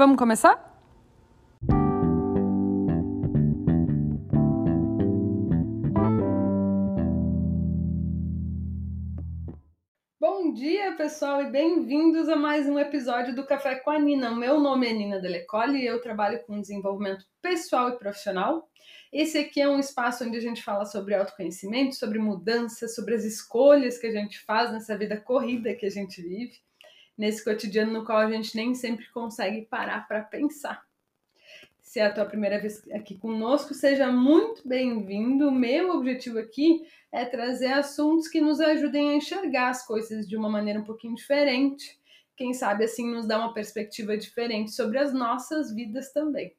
Vamos começar? Bom dia, pessoal, e bem-vindos a mais um episódio do Café com a Nina. Meu nome é Nina Delecole e eu trabalho com desenvolvimento pessoal e profissional. Esse aqui é um espaço onde a gente fala sobre autoconhecimento, sobre mudança, sobre as escolhas que a gente faz nessa vida corrida que a gente vive, nesse cotidiano no qual a gente nem sempre consegue parar para pensar. Se é a tua primeira vez aqui conosco, seja muito bem-vindo. O meu objetivo aqui é trazer assuntos que nos ajudem a enxergar as coisas de uma maneira um pouquinho diferente. Quem sabe assim nos dá uma perspectiva diferente sobre as nossas vidas também.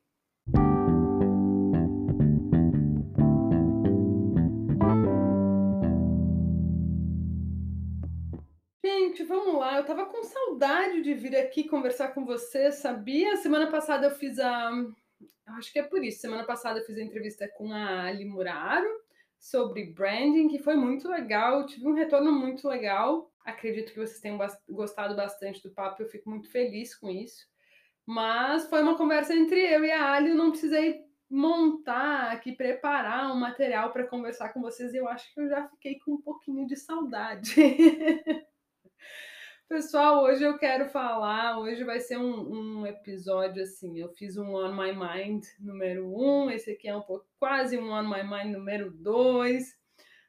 Gente, vamos lá. Eu tava com saudade de vir aqui conversar com você, sabia? Semana passada eu fiz a. Acho que é por isso. Semana passada eu fiz a entrevista com a Ali Muraro sobre branding, que foi muito legal. tive um retorno muito legal. Acredito que vocês tenham gostado bastante do papo. Eu fico muito feliz com isso. Mas foi uma conversa entre eu e a Ali. Eu não precisei montar aqui, preparar um material para conversar com vocês. Eu acho que eu já fiquei com um pouquinho de saudade. Pessoal, hoje eu quero falar, hoje vai ser um, um, episódio assim, eu fiz um On My Mind número um, esse aqui é um pouco, quase um On My Mind número dois,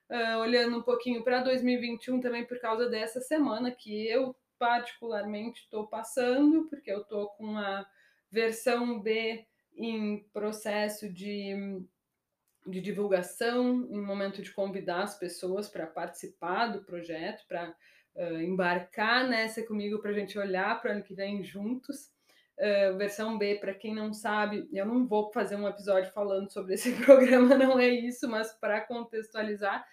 uh, olhando um pouquinho para 2021 também por causa dessa semana que eu particularmente estou passando, porque eu estou com a versão B em processo de, de divulgação, em momento de convidar as pessoas para participar do projeto, para uh, embarcar nessa comigo para a gente olhar para o ano que vem juntos. Uh, versão B, para quem não sabe, eu não vou fazer um episódio falando sobre esse programa, não é isso, mas para contextualizar,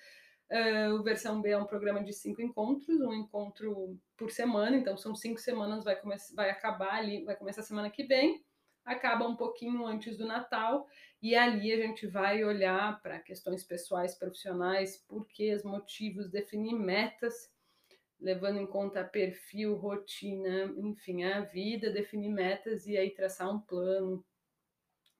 uh, o versão B é um programa de cinco encontros, um encontro por semana, então são cinco semanas, vai, vai acabar ali, vai começar semana que vem, acaba um pouquinho antes do Natal, e ali a gente vai olhar para questões pessoais, profissionais, porquês, motivos, definir metas levando em conta perfil, rotina, enfim, a vida, definir metas e aí traçar um plano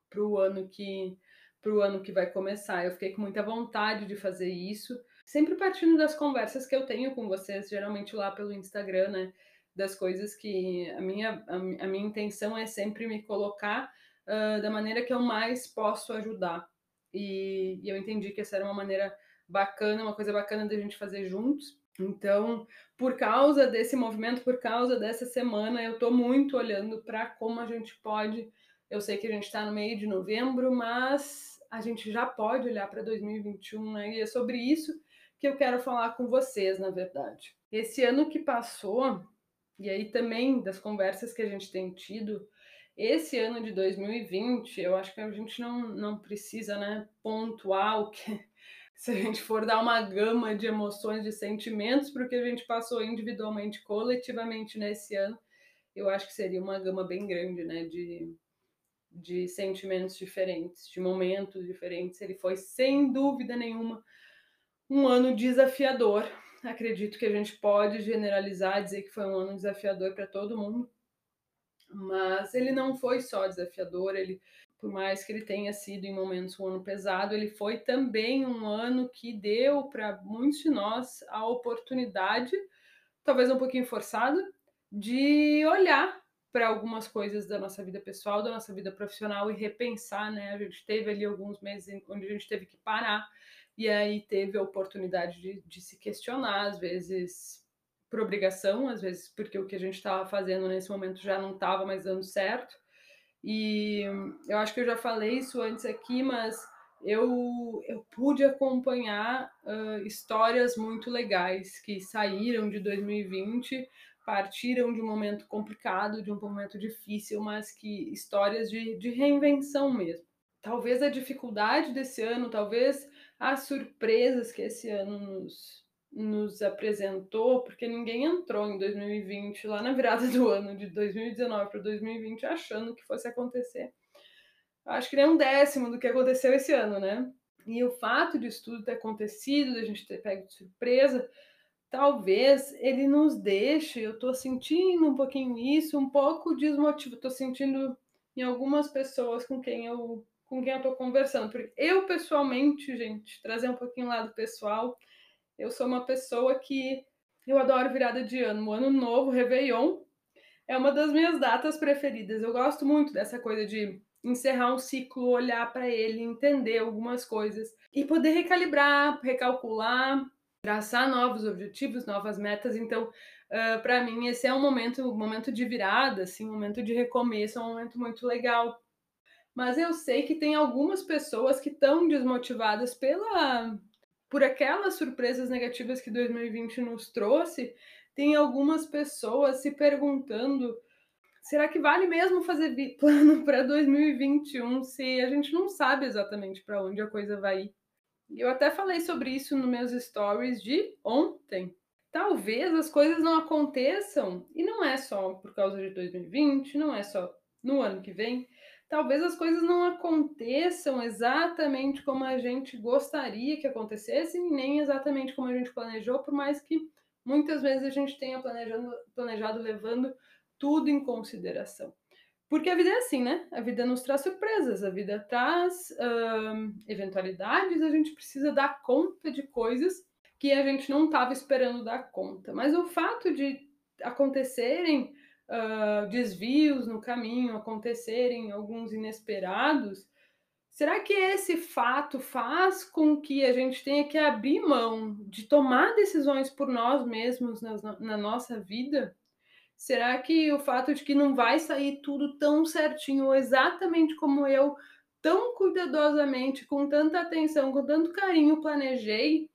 para o ano que para o ano que vai começar. Eu fiquei com muita vontade de fazer isso, sempre partindo das conversas que eu tenho com vocês, geralmente lá pelo Instagram, né? Das coisas que a minha, a, a minha intenção é sempre me colocar uh, da maneira que eu mais posso ajudar. E, e eu entendi que essa era uma maneira bacana, uma coisa bacana da gente fazer juntos. Então, por causa desse movimento, por causa dessa semana, eu estou muito olhando para como a gente pode. Eu sei que a gente está no meio de novembro, mas a gente já pode olhar para 2021, né? E é sobre isso que eu quero falar com vocês, na verdade. Esse ano que passou, e aí também das conversas que a gente tem tido, esse ano de 2020, eu acho que a gente não, não precisa né, pontuar o que, se a gente for dar uma gama de emoções, de sentimentos para o que a gente passou individualmente, coletivamente nesse ano, eu acho que seria uma gama bem grande, né, de, de sentimentos diferentes, de momentos diferentes. Ele foi, sem dúvida nenhuma, um ano desafiador. Acredito que a gente pode generalizar, dizer que foi um ano desafiador para todo mundo, mas ele não foi só desafiador, ele por mais que ele tenha sido em momentos um ano pesado, ele foi também um ano que deu para muitos de nós a oportunidade, talvez um pouquinho forçada, de olhar para algumas coisas da nossa vida pessoal, da nossa vida profissional e repensar, né? A gente teve ali alguns meses onde a gente teve que parar e aí teve a oportunidade de, de se questionar, às vezes por obrigação, às vezes porque o que a gente estava fazendo nesse momento já não estava mais dando certo e eu acho que eu já falei isso antes aqui, mas eu, eu pude acompanhar uh, histórias muito legais que saíram de 2020, partiram de um momento complicado, de um momento difícil, mas que histórias de, de reinvenção mesmo. Talvez a dificuldade desse ano, talvez as surpresas que esse ano nos, nos apresentou, porque ninguém entrou em 2020, lá na virada do ano de 2019 para 2020, achando que fosse acontecer. Acho que nem um décimo do que aconteceu esse ano, né? E o fato de tudo ter acontecido, da gente ter pego de surpresa, talvez ele nos deixe, eu tô sentindo um pouquinho isso, um pouco desmotivado, tô sentindo em algumas pessoas com quem eu com quem eu tô conversando. Porque eu pessoalmente, gente, trazer um pouquinho o lado pessoal, eu sou uma pessoa que eu adoro virada de ano, o ano novo, Réveillon, é uma das minhas datas preferidas. Eu gosto muito dessa coisa de encerrar um ciclo, olhar para ele, entender algumas coisas e poder recalibrar, recalcular, traçar novos objetivos, novas metas. Então, uh, para mim esse é um momento, um momento de virada, assim, um momento de recomeço, é um momento muito legal. Mas eu sei que tem algumas pessoas que estão desmotivadas pela por aquelas surpresas negativas que 2020 nos trouxe. Tem algumas pessoas se perguntando será que vale mesmo fazer plano para 2021 se a gente não sabe exatamente para onde a coisa vai ir? Eu até falei sobre isso nos meus stories de ontem. Talvez as coisas não aconteçam, e não é só por causa de 2020, não é só no ano que vem. Talvez as coisas não aconteçam exatamente como a gente gostaria que acontecessem, nem exatamente como a gente planejou, por mais que muitas vezes a gente tenha planejado, planejado levando tudo em consideração. Porque a vida é assim, né? A vida nos traz surpresas, a vida traz uh, eventualidades, a gente precisa dar conta de coisas que a gente não estava esperando dar conta. Mas o fato de acontecerem uh, desvios no caminho, acontecerem alguns inesperados, será que esse fato faz com que a gente tenha que abrir mão de tomar decisões por nós mesmos na, na nossa vida? Será que o fato de que não vai sair tudo tão certinho, exatamente como eu, tão cuidadosamente, com tanta atenção, com tanto carinho planejei,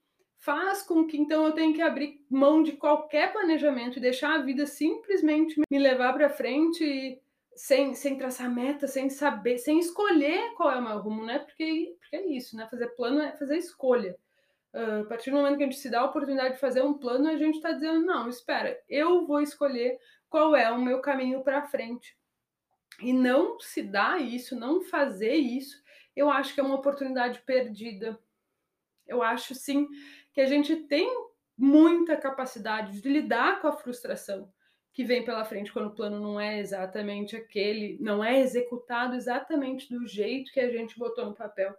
faz com que então eu tenha que abrir mão de qualquer planejamento e deixar a vida simplesmente me levar para frente sem, sem traçar meta, sem saber, sem escolher qual é o meu rumo, né? Porque, porque é isso, né? Fazer plano é fazer escolha. Uh, a partir do momento que a gente se dá a oportunidade de fazer um plano, a gente está dizendo: não, espera, eu vou escolher qual é o meu caminho para frente. E não se dá isso, não fazer isso, eu acho que é uma oportunidade perdida. Eu acho sim que a gente tem muita capacidade de lidar com a frustração que vem pela frente quando o plano não é exatamente aquele, não é executado exatamente do jeito que a gente botou no papel.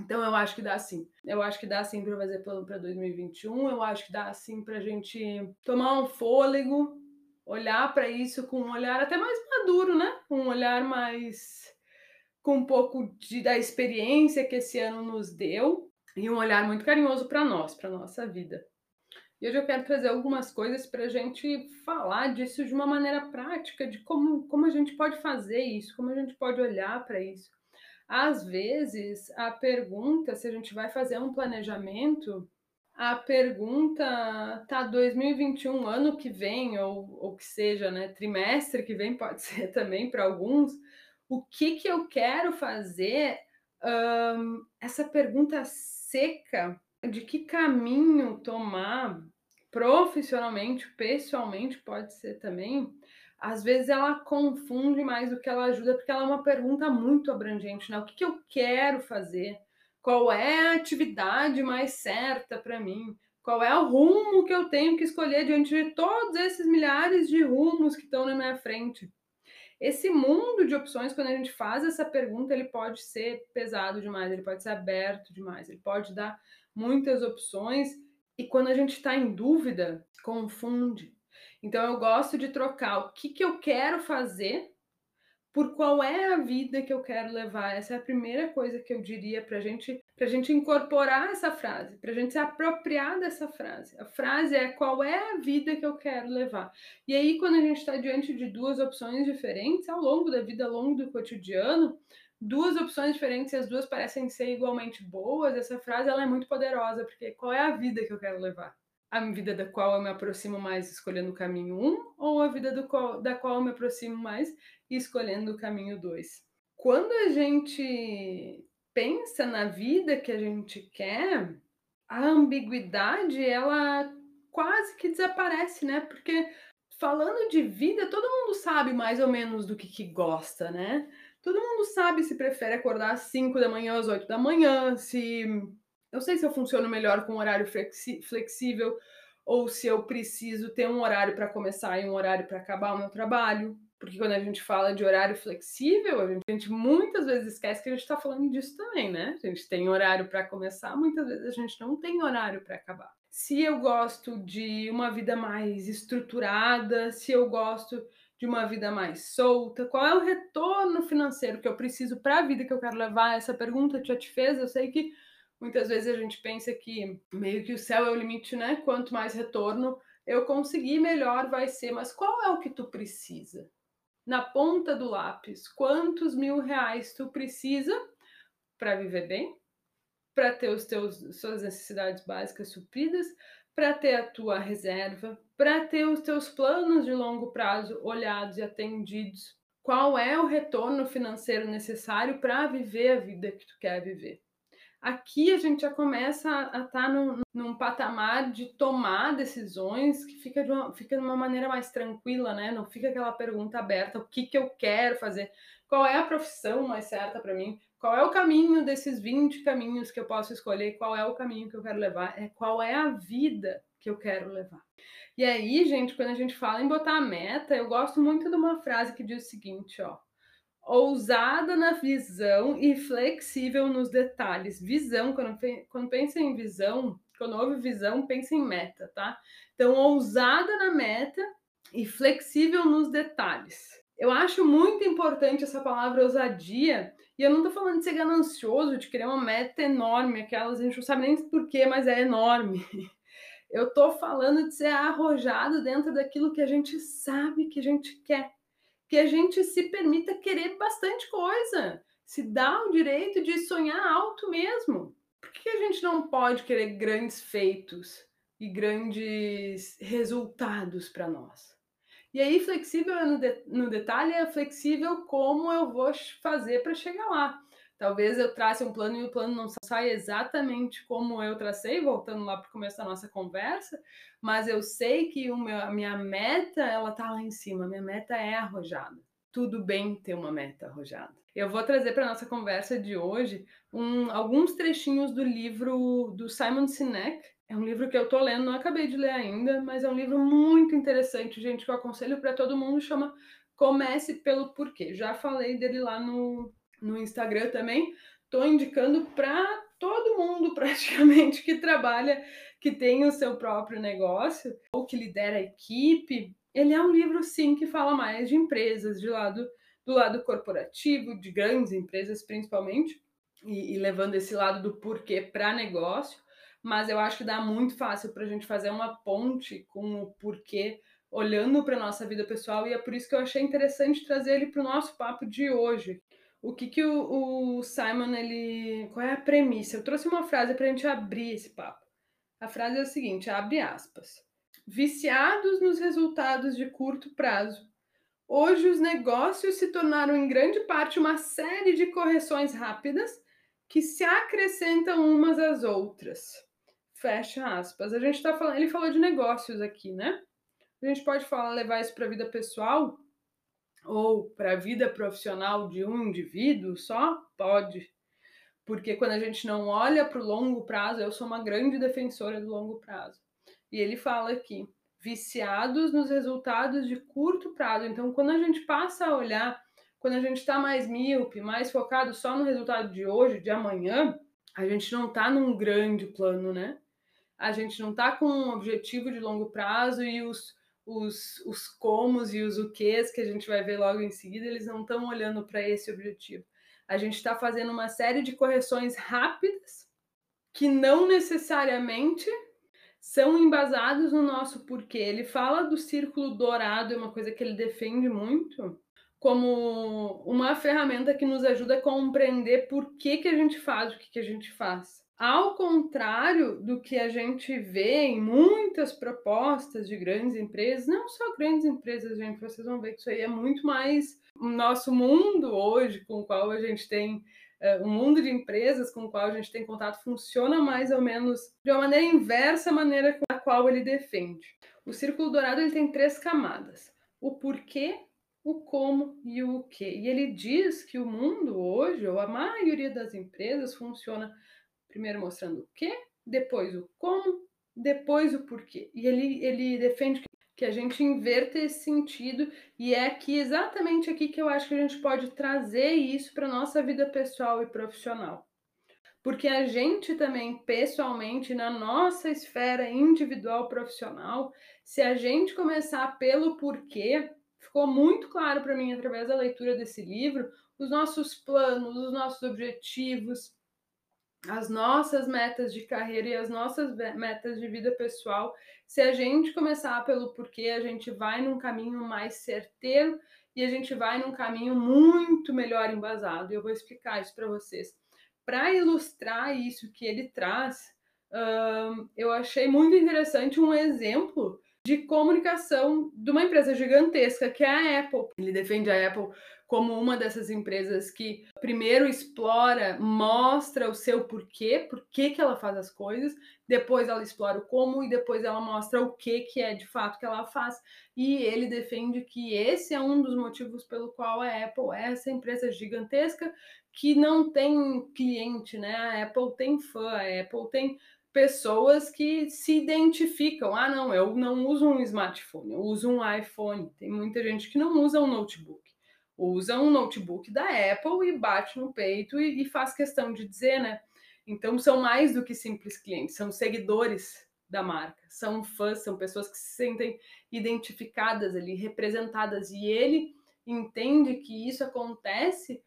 Então eu acho que dá sim. Eu acho que dá sim para fazer plano para 2021. Eu acho que dá sim para a gente tomar um fôlego, olhar para isso com um olhar até mais maduro, né? Um olhar mais com um pouco de, da experiência que esse ano nos deu e um olhar muito carinhoso para nós, para nossa vida. E hoje eu quero trazer algumas coisas para a gente falar disso de uma maneira prática, de como, como a gente pode fazer isso, como a gente pode olhar para isso. Às vezes, a pergunta se a gente vai fazer um planejamento a pergunta tá 2021, ano que vem, ou, ou que seja, né, trimestre que vem, pode ser também para alguns, o que, que eu quero fazer? Um, essa pergunta seca de que caminho tomar profissionalmente, pessoalmente, pode ser também. Às vezes ela confunde mais do que ela ajuda, porque ela é uma pergunta muito abrangente, né? O que, que eu quero fazer? Qual é a atividade mais certa para mim? Qual é o rumo que eu tenho que escolher diante de todos esses milhares de rumos que estão na minha frente? Esse mundo de opções, quando a gente faz essa pergunta, ele pode ser pesado demais, ele pode ser aberto demais, ele pode dar muitas opções e quando a gente está em dúvida, confunde. Então eu gosto de trocar o que, que eu quero fazer por qual é a vida que eu quero levar. Essa é a primeira coisa que eu diria para gente, a gente incorporar essa frase, para a gente se apropriar dessa frase. A frase é qual é a vida que eu quero levar. E aí, quando a gente está diante de duas opções diferentes, ao longo da vida, ao longo do cotidiano, duas opções diferentes e as duas parecem ser igualmente boas, essa frase ela é muito poderosa, porque qual é a vida que eu quero levar? a vida da qual eu me aproximo mais escolhendo o caminho 1 um, ou a vida qual, da qual eu me aproximo mais escolhendo o caminho 2. Quando a gente pensa na vida que a gente quer, a ambiguidade ela quase que desaparece, né? Porque falando de vida, todo mundo sabe mais ou menos do que, que gosta, né? Todo mundo sabe se prefere acordar às 5 da manhã, às 8 da manhã, se eu sei se eu funciono melhor com horário flexi flexível ou se eu preciso ter um horário para começar e um horário para acabar o meu trabalho. Porque quando a gente fala de horário flexível, a gente, a gente muitas vezes esquece que a gente está falando disso também, né? A gente tem horário para começar, muitas vezes a gente não tem horário para acabar. Se eu gosto de uma vida mais estruturada, se eu gosto de uma vida mais solta, qual é o retorno financeiro que eu preciso para a vida que eu quero levar? Essa pergunta já te fez, eu sei que muitas vezes a gente pensa que meio que o céu é o limite, né? Quanto mais retorno eu conseguir, melhor vai ser. Mas qual é o que tu precisa? Na ponta do lápis quantos mil reais tu precisa para viver bem, para ter os teus suas necessidades básicas supridas, para ter a tua reserva, para ter os teus planos de longo prazo olhados e atendidos. Qual é o retorno financeiro necessário para viver a vida que tu quer viver? Aqui a gente já começa a estar tá num, num, patamar de tomar decisões que fica de, uma, fica de uma maneira mais tranquila, né? Não fica aquela pergunta aberta: o que, que eu quero fazer? Qual é a profissão mais certa para mim? Qual é o caminho desses 20 caminhos que eu posso escolher? Qual é o caminho que eu quero levar? É qual é a vida que eu quero levar? E aí, gente, quando a gente fala em botar a meta, eu gosto muito de uma frase que diz o seguinte, ó ousada na visão e flexível nos detalhes. Visão, quando, quando pensa em visão, quando houve visão, pensa em meta, tá? Então, ousada na meta e flexível nos detalhes. Eu acho muito importante essa palavra ousadia, e eu não tô falando de ser ganancioso, de querer uma meta enorme, aquelas a gente não sabe nem porquê, mas é enorme. Eu tô falando de ser arrojado dentro daquilo que a gente sabe que a gente quer que a gente se permita querer bastante coisa, se dá o direito de sonhar alto mesmo. Por que a gente não pode querer grandes feitos e grandes resultados para nós? E aí, flexível é no, de, no detalhe é flexível como eu vou fazer para chegar lá. Talvez eu trace um plano e o plano não saia exatamente como eu tracei, voltando lá para o começo da nossa conversa, mas eu sei que meu, a minha meta, ela tá lá em cima, a minha meta é arrojada. Tudo bem ter uma meta arrojada. Eu vou trazer para nossa conversa de hoje um, alguns trechinhos do livro do Simon Sinek. É um livro que eu tô lendo, não acabei de ler ainda, mas é um livro muito interessante, gente, que eu aconselho para todo mundo, chama Comece pelo Porquê. Já falei dele lá no, no Instagram também. Estou indicando para todo mundo praticamente que trabalha, que tem o seu próprio negócio ou que lidera a equipe. Ele é um livro sim que fala mais de empresas, de lado do lado corporativo, de grandes empresas principalmente, e, e levando esse lado do porquê para negócio. Mas eu acho que dá muito fácil para a gente fazer uma ponte com o porquê olhando para nossa vida pessoal e é por isso que eu achei interessante trazer ele para o nosso papo de hoje, o que que o, o, Simon ele qual é a premissa? Eu trouxe uma frase para a gente abrir esse papo. A frase é a seguinte, abre aspas. Viciados nos resultados de curto prazo. Hoje os negócios se tornaram em grande parte uma série de correções rápidas que se acrescentam umas às outras. Fecha aspas. A gente está falando, ele falou de negócios aqui, né? A gente pode falar levar isso para a vida pessoal ou para a vida profissional de um indivíduo só? Pode. Porque quando a gente não olha para o longo prazo, eu sou uma grande defensora do longo prazo. E ele fala aqui, viciados nos resultados de curto prazo. Então, quando a gente passa a olhar, quando a gente está mais míope, mais focado só no resultado de hoje, de amanhã, a gente não está num grande plano, né? A gente não está com um objetivo de longo prazo e os os, os comos e os o quês que a gente vai ver logo em seguida, eles não estão olhando para esse objetivo. A gente está fazendo uma série de correções rápidas que não necessariamente são embasados no nosso porquê. Ele fala do círculo dourado, é uma coisa que ele defende muito, como uma ferramenta que nos ajuda a compreender por que, que a gente faz o que, que a gente faz. Ao contrário do que a gente vê em muitas propostas de grandes empresas, não só grandes empresas, gente, vocês vão ver que isso aí é muito mais o nosso mundo hoje, com o qual a gente tem uh, um mundo de empresas com o qual a gente tem contato, funciona mais ou menos de uma maneira inversa à maneira com a qual ele defende. O círculo dourado ele tem três camadas: o porquê, o como e o que. E ele diz que o mundo hoje, ou a maioria das empresas, funciona primeiro mostrando o que, depois o como, depois o porquê. E ele, ele defende que a gente inverta esse sentido, e é aqui, exatamente aqui, que eu acho que a gente pode trazer isso para nossa vida pessoal e profissional. Porque a gente também, pessoalmente, na nossa esfera individual profissional, se a gente começar pelo porquê, ficou muito claro para mim através da leitura desse livro, os nossos planos, os nossos objetivos, as nossas metas de carreira e as nossas metas de vida pessoal, se a gente começar pelo porquê, a gente vai num caminho mais certeiro e a gente vai num caminho muito melhor embasado. Eu vou explicar isso para vocês. Para ilustrar isso que ele traz, eu achei muito interessante um exemplo de comunicação de uma empresa gigantesca que é a Apple. Ele defende a Apple como uma dessas empresas que primeiro explora, mostra o seu porquê, por que, ela faz as coisas, depois ela explora o como e depois ela mostra o que, que é de fato que ela faz. E ele defende que esse é um dos motivos pelo qual a Apple é essa empresa gigantesca que não tem cliente, né? A Apple tem fã, a Apple tem pessoas que se identificam. Ah, não, eu não uso um smartphone, eu uso um iPhone. Tem muita gente que não usa um notebook usa um notebook da Apple e bate no peito e, e faz questão de dizer, né? Então são mais do que simples clientes, são seguidores da marca, são fãs, são pessoas que se sentem identificadas ali, representadas, e ele entende que isso acontece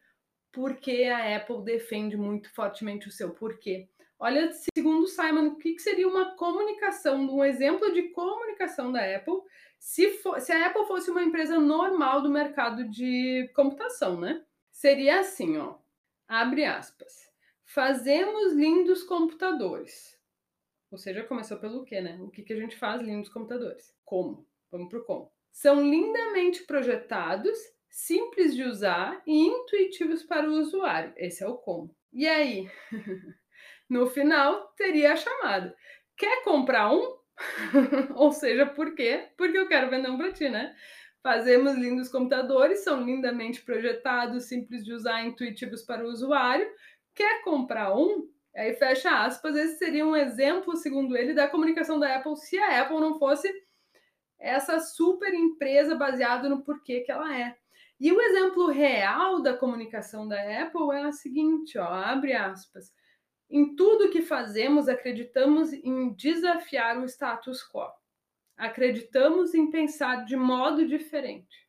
porque a Apple defende muito fortemente o seu porquê. Olha, segundo Simon, o que seria uma comunicação, um exemplo de comunicação da Apple se, for, se a Apple fosse uma empresa normal do mercado de computação, né? Seria assim, ó. Abre aspas. Fazemos lindos computadores. Ou seja, começou pelo quê, né? O que, que a gente faz lindos computadores? Como? Vamos pro como. São lindamente projetados, simples de usar e intuitivos para o usuário. Esse é o como. E aí? no final, teria a chamada. Quer comprar um? Ou seja, por quê? Porque eu quero vender um para ti, né? Fazemos lindos computadores, são lindamente projetados, simples de usar, intuitivos para o usuário. Quer comprar um? Aí fecha aspas, esse seria um exemplo, segundo ele, da comunicação da Apple se a Apple não fosse essa super empresa baseada no porquê que ela é. E o exemplo real da comunicação da Apple é a seguinte, ó, abre aspas. Em tudo que fazemos, acreditamos em desafiar o status quo. Acreditamos em pensar de modo diferente.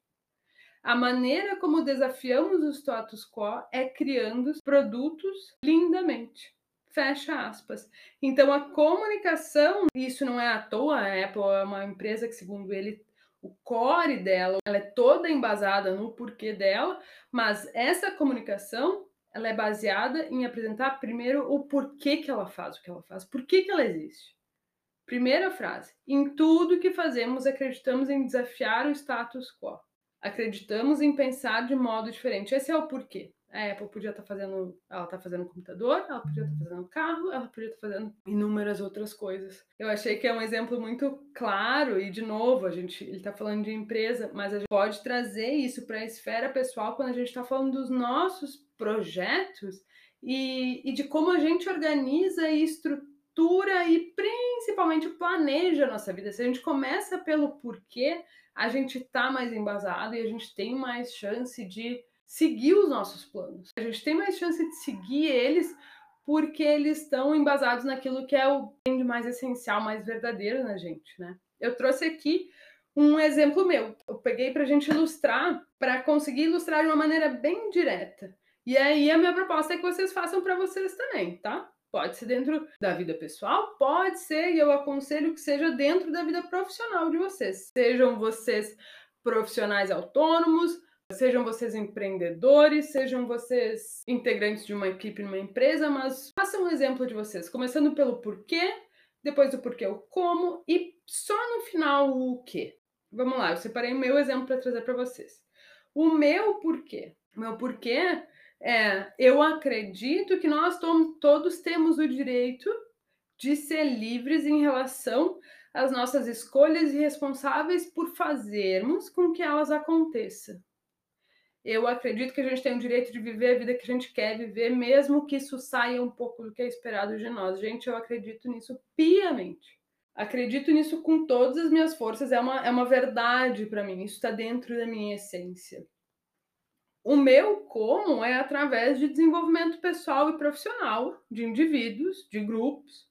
A maneira como desafiamos o status quo é criando produtos lindamente. Fecha aspas. Então, a comunicação, isso não é à toa, a Apple é uma empresa que, segundo ele, o core dela, ela é toda embasada no porquê dela, mas essa comunicação ela é baseada em apresentar primeiro o porquê que ela faz o que ela faz, por que, que ela existe. Primeira frase: em tudo que fazemos, acreditamos em desafiar o status quo. Acreditamos em pensar de modo diferente. Esse é o porquê. A Apple podia estar tá fazendo, ela está fazendo computador, ela podia estar tá fazendo carro, ela podia estar tá fazendo inúmeras outras coisas. Eu achei que é um exemplo muito claro e de novo, a gente, ele está falando de empresa, mas a gente pode trazer isso para a esfera pessoal quando a gente está falando dos nossos projetos e, e de como a gente organiza e estrutura e principalmente planeja a nossa vida. Se a gente começa pelo porquê, a gente está mais embasado e a gente tem mais chance de seguir os nossos planos. A gente tem mais chance de seguir eles porque eles estão embasados naquilo que é o de mais essencial, mais verdadeiro na gente, né? Eu trouxe aqui um exemplo meu. Eu peguei para a gente ilustrar, para conseguir ilustrar de uma maneira bem direta. E aí a minha proposta é que vocês façam para vocês também, tá? Pode ser dentro da vida pessoal, pode ser, e eu aconselho que seja dentro da vida profissional de vocês. Sejam vocês profissionais autônomos, Sejam vocês empreendedores, sejam vocês integrantes de uma equipe numa empresa, mas façam um exemplo de vocês, começando pelo porquê, depois do porquê o como e só no final o que. Vamos lá, eu separei o meu exemplo para trazer para vocês. O meu porquê. O meu porquê é: eu acredito que nós todos temos o direito de ser livres em relação às nossas escolhas e responsáveis por fazermos com que elas aconteçam. Eu acredito que a gente tem o direito de viver a vida que a gente quer viver, mesmo que isso saia um pouco do que é esperado de nós. Gente, eu acredito nisso piamente. Acredito nisso com todas as minhas forças, é uma, é uma verdade para mim, isso está dentro da minha essência. O meu como é através de desenvolvimento pessoal e profissional de indivíduos, de grupos,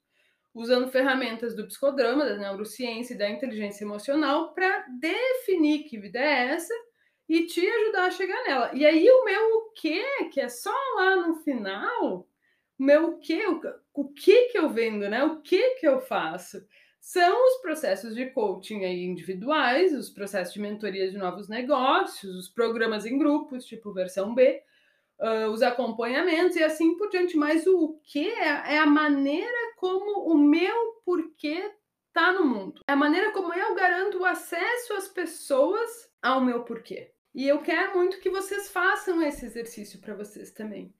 usando ferramentas do psicodrama, da neurociência e da inteligência emocional para definir que vida é essa e te ajudar a chegar nela. E aí o meu o quê, que é só lá no final, o meu o quê, o, o que que eu vendo, né? O que que eu faço? são os processos de coaching aí individuais, os processos de mentoria de novos negócios, os programas em grupos, tipo versão B, uh, os acompanhamentos e assim por diante. Mas o que é, é a maneira como o meu porquê está no mundo. É a maneira como eu garanto o acesso às pessoas ao meu porquê. E eu quero muito que vocês façam esse exercício para vocês também.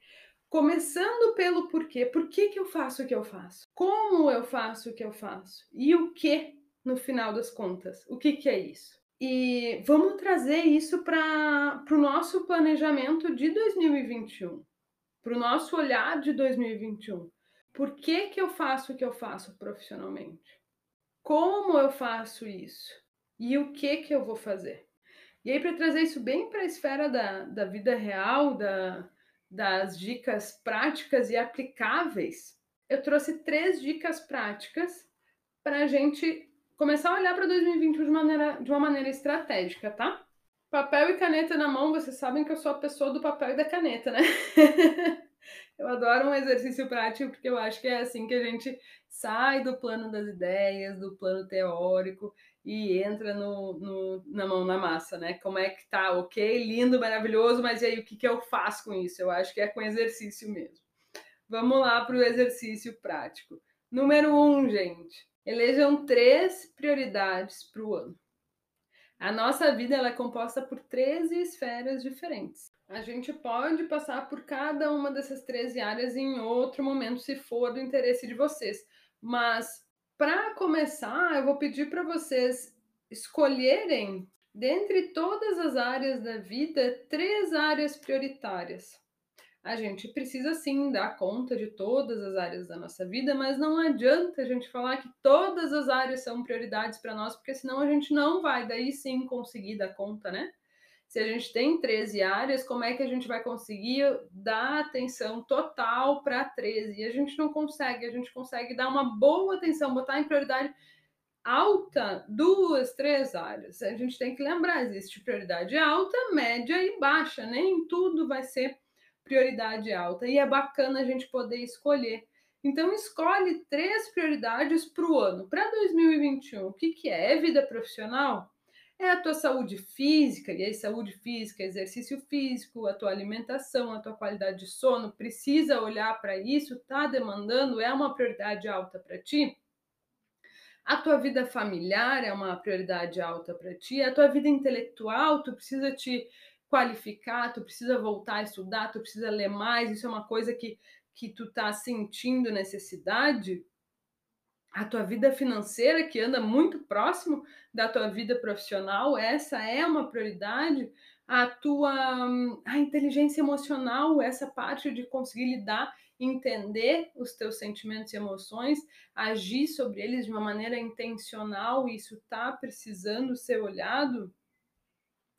Começando pelo porquê. Por que, que eu faço o que eu faço? Como eu faço o que eu faço? E o que, no final das contas? O que, que é isso? E vamos trazer isso para o nosso planejamento de 2021, para o nosso olhar de 2021. Por que, que eu faço o que eu faço profissionalmente? Como eu faço isso? E o que, que eu vou fazer? E aí, para trazer isso bem para a esfera da, da vida real, da, das dicas práticas e aplicáveis, eu trouxe três dicas práticas para a gente começar a olhar para 2021 de, maneira, de uma maneira estratégica, tá? Papel e caneta na mão, vocês sabem que eu sou a pessoa do papel e da caneta, né? eu adoro um exercício prático porque eu acho que é assim que a gente sai do plano das ideias, do plano teórico e entra no, no, na mão na massa, né? Como é que tá? Ok, lindo, maravilhoso, mas e aí o que, que eu faço com isso? Eu acho que é com exercício mesmo. Vamos lá para o exercício prático. Número um, gente. Elejam três prioridades para o ano. A nossa vida ela é composta por 13 esferas diferentes. A gente pode passar por cada uma dessas 13 áreas em outro momento, se for do interesse de vocês. Mas para começar, eu vou pedir para vocês escolherem, dentre todas as áreas da vida, três áreas prioritárias. A gente precisa sim dar conta de todas as áreas da nossa vida, mas não adianta a gente falar que todas as áreas são prioridades para nós, porque senão a gente não vai daí sim conseguir dar conta, né? Se a gente tem 13 áreas, como é que a gente vai conseguir dar atenção total para 13? E a gente não consegue, a gente consegue dar uma boa atenção, botar em prioridade alta duas, três áreas. A gente tem que lembrar, existe prioridade alta, média e baixa, nem tudo vai ser prioridade alta. E é bacana a gente poder escolher. Então, escolhe três prioridades para o ano, para 2021. O que, que é? É vida profissional? É a tua saúde física, e aí saúde física, exercício físico, a tua alimentação, a tua qualidade de sono, precisa olhar para isso, tá demandando, é uma prioridade alta para ti? A tua vida familiar é uma prioridade alta para ti? A tua vida intelectual, tu precisa te qualificar, tu precisa voltar a estudar, tu precisa ler mais, isso é uma coisa que, que tu tá sentindo necessidade? A tua vida financeira, que anda muito próximo da tua vida profissional, essa é uma prioridade. A tua a inteligência emocional, essa parte de conseguir lidar, entender os teus sentimentos e emoções, agir sobre eles de uma maneira intencional, isso está precisando ser olhado.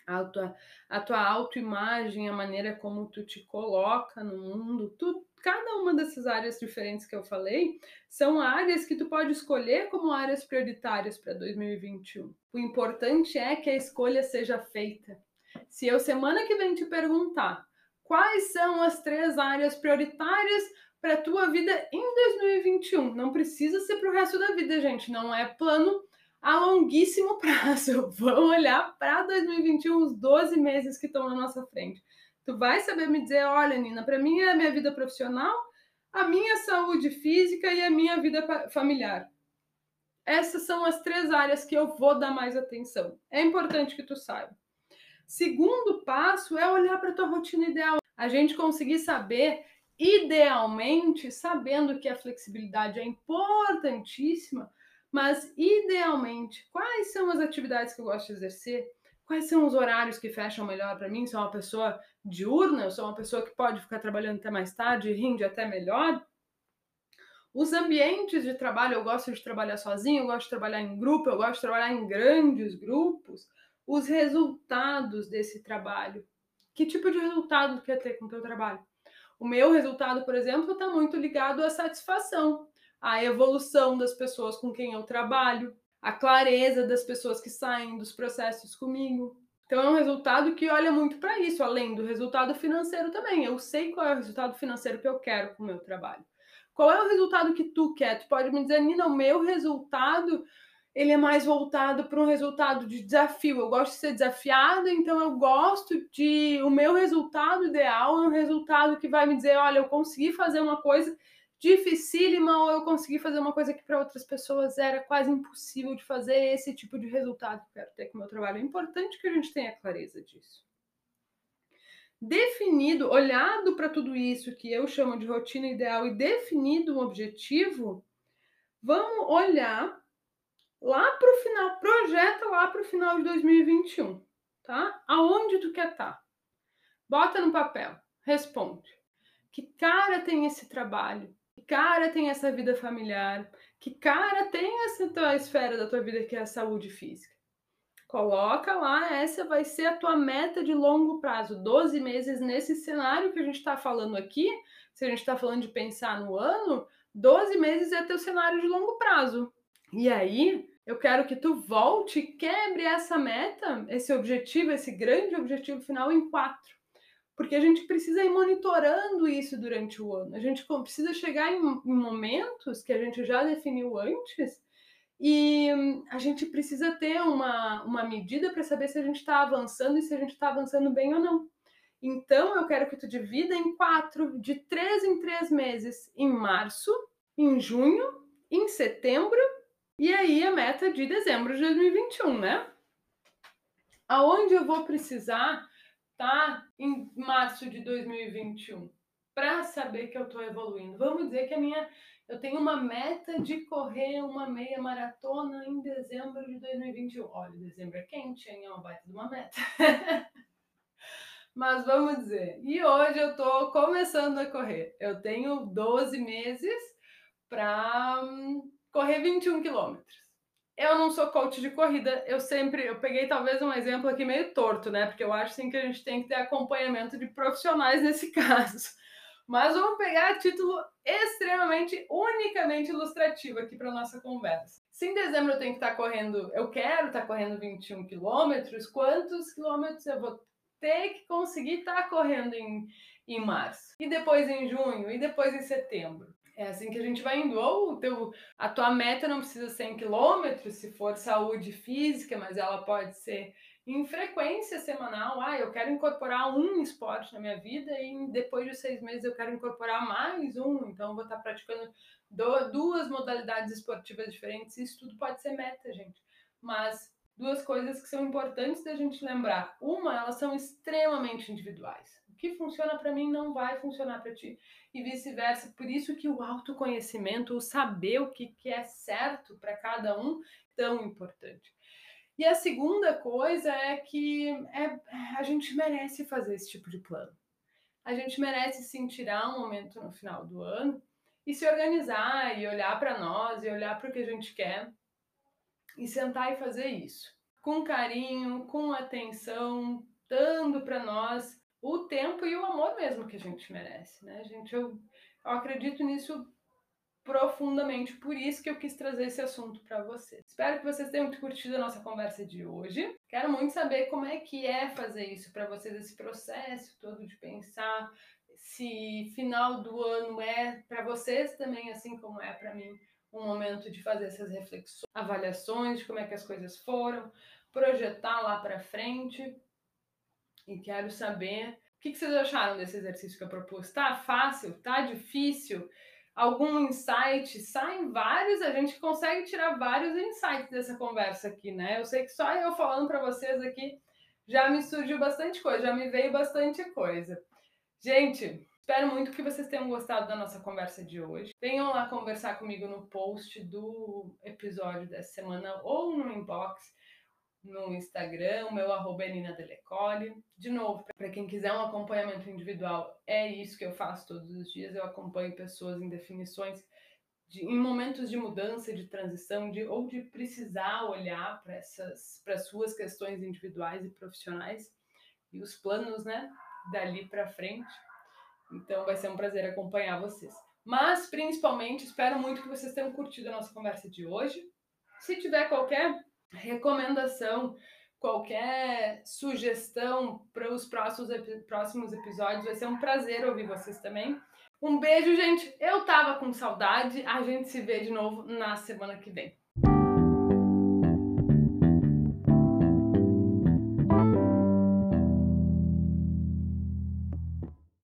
A tua, a tua autoimagem, a maneira como tu te coloca no mundo, tudo cada uma dessas áreas diferentes que eu falei são áreas que tu pode escolher como áreas prioritárias para 2021. O importante é que a escolha seja feita. Se eu semana que vem te perguntar quais são as três áreas prioritárias para a tua vida em 2021, não precisa ser para o resto da vida, gente, não é plano a longuíssimo prazo. Vamos olhar para 2021, os 12 meses que estão na nossa frente. Tu vai saber me dizer, olha, Nina, para mim é a minha vida profissional, a minha saúde física e a minha vida familiar. Essas são as três áreas que eu vou dar mais atenção. É importante que tu saiba. Segundo passo é olhar para tua rotina ideal. A gente conseguir saber, idealmente, sabendo que a flexibilidade é importantíssima, mas idealmente, quais são as atividades que eu gosto de exercer? Quais são os horários que fecham melhor para mim? Sou uma pessoa diurna, eu sou uma pessoa que pode ficar trabalhando até mais tarde rende até melhor. Os ambientes de trabalho, eu gosto de trabalhar sozinho, eu gosto de trabalhar em grupo, eu gosto de trabalhar em grandes grupos. Os resultados desse trabalho. Que tipo de resultado tu quer ter com o teu trabalho? O meu resultado, por exemplo, está muito ligado à satisfação, à evolução das pessoas com quem eu trabalho, à clareza das pessoas que saem dos processos comigo. Então é um resultado que olha muito para isso, além do resultado financeiro também. Eu sei qual é o resultado financeiro que eu quero com o meu trabalho. Qual é o resultado que tu quer? Tu pode me dizer, Nina, o meu resultado ele é mais voltado para um resultado de desafio. Eu gosto de ser desafiada, então eu gosto de. O meu resultado ideal é um resultado que vai me dizer: olha, eu consegui fazer uma coisa dificílima ou eu consegui fazer uma coisa que para outras pessoas era quase impossível de fazer. Esse tipo de resultado que eu quero ter com o meu trabalho. É importante que a gente tenha clareza disso. Definido, olhado para tudo isso que eu chamo de rotina ideal e definido um objetivo, vamos olhar lá para o final, projeta lá para o final de 2021, tá? Aonde tu quer estar? Tá? Bota no papel, responde. Que cara tem esse trabalho? Cara tem essa vida familiar? Que cara tem essa tua esfera da tua vida que é a saúde física? Coloca lá, essa vai ser a tua meta de longo prazo, 12 meses nesse cenário que a gente está falando aqui. Se a gente está falando de pensar no ano, 12 meses é teu cenário de longo prazo. E aí, eu quero que tu volte e quebre essa meta, esse objetivo, esse grande objetivo final em quatro. Porque a gente precisa ir monitorando isso durante o ano. A gente precisa chegar em, momentos que a gente já definiu antes e a gente precisa ter uma, uma medida para saber se a gente está avançando e se a gente está avançando bem ou não. Então, eu quero que tu divida em quatro, de três em três meses, em março, em junho, em setembro e aí a meta de dezembro de 2021, né? Aonde eu vou precisar tá em março de 2021 para saber que eu estou evoluindo? Vamos dizer que a minha eu tenho uma meta de correr uma meia maratona em dezembro de 2021. Olha, dezembro é quente, hein? É uma baita de uma meta. Mas vamos dizer, e hoje eu estou começando a correr. Eu tenho 12 meses para hum, correr 21 quilômetros. Eu não sou coach de corrida, eu sempre, eu peguei talvez um exemplo aqui meio torto, né? Porque eu acho sim que a gente tem que ter acompanhamento de profissionais nesse caso. Mas vamos pegar título extremamente, unicamente ilustrativo aqui para nossa conversa. Se em dezembro eu tenho que estar correndo, eu quero estar correndo 21 quilômetros, quantos quilômetros eu vou ter que conseguir estar correndo em, em março? E depois em junho? E depois em setembro? É assim que a gente vai indo. Ou teu, a tua meta não precisa ser em quilômetros, se for saúde física, mas ela pode ser em frequência semanal. Ah, eu quero incorporar um esporte na minha vida e depois de seis meses eu quero incorporar mais um. Então vou estar praticando duas modalidades esportivas diferentes. Isso tudo pode ser meta, gente. Mas duas coisas que são importantes da gente lembrar. Uma, elas são extremamente individuais que funciona para mim não vai funcionar para ti e vice-versa. Por isso que o autoconhecimento, o saber o que, que é certo para cada um, tão importante. E a segunda coisa é que é, a gente merece fazer esse tipo de plano. A gente merece sim tirar um momento no final do ano e se organizar e olhar para nós e olhar para o que a gente quer e sentar e fazer isso com carinho, com atenção, dando para nós o tempo e o amor mesmo que a gente merece, né, gente? Eu, eu acredito nisso profundamente, por isso que eu quis trazer esse assunto para vocês. Espero que vocês tenham curtido a nossa conversa de hoje. Quero muito saber como é que é fazer isso para vocês, esse processo todo de pensar se final do ano é para vocês também, assim como é para mim, um momento de fazer essas reflexões, avaliações de como é que as coisas foram, projetar lá para frente e quero saber o que vocês acharam desse exercício que eu propus. Tá fácil? Tá difícil? Algum insight? Saem vários, a gente consegue tirar vários insights dessa conversa aqui, né? Eu sei que só eu falando para vocês aqui já me surgiu bastante coisa, já me veio bastante coisa. Gente, espero muito que vocês tenham gostado da nossa conversa de hoje. Venham lá conversar comigo no post do episódio dessa semana ou no inbox no Instagram, meu arroba é Nina Delecole. De novo, para quem quiser um acompanhamento individual, é isso que eu faço todos os dias. Eu acompanho pessoas em definições de, em momentos de mudança, de transição, de, ou de precisar olhar para essas para suas questões individuais e profissionais e os planos, né, dali para frente. Então vai ser um prazer acompanhar vocês. Mas principalmente espero muito que vocês tenham curtido a nossa conversa de hoje. Se tiver qualquer recomendação, qualquer sugestão para os próximos, próximos episódios, vai ser um prazer ouvir vocês também. Um beijo, gente. Eu tava com saudade. A gente se vê de novo na semana que vem.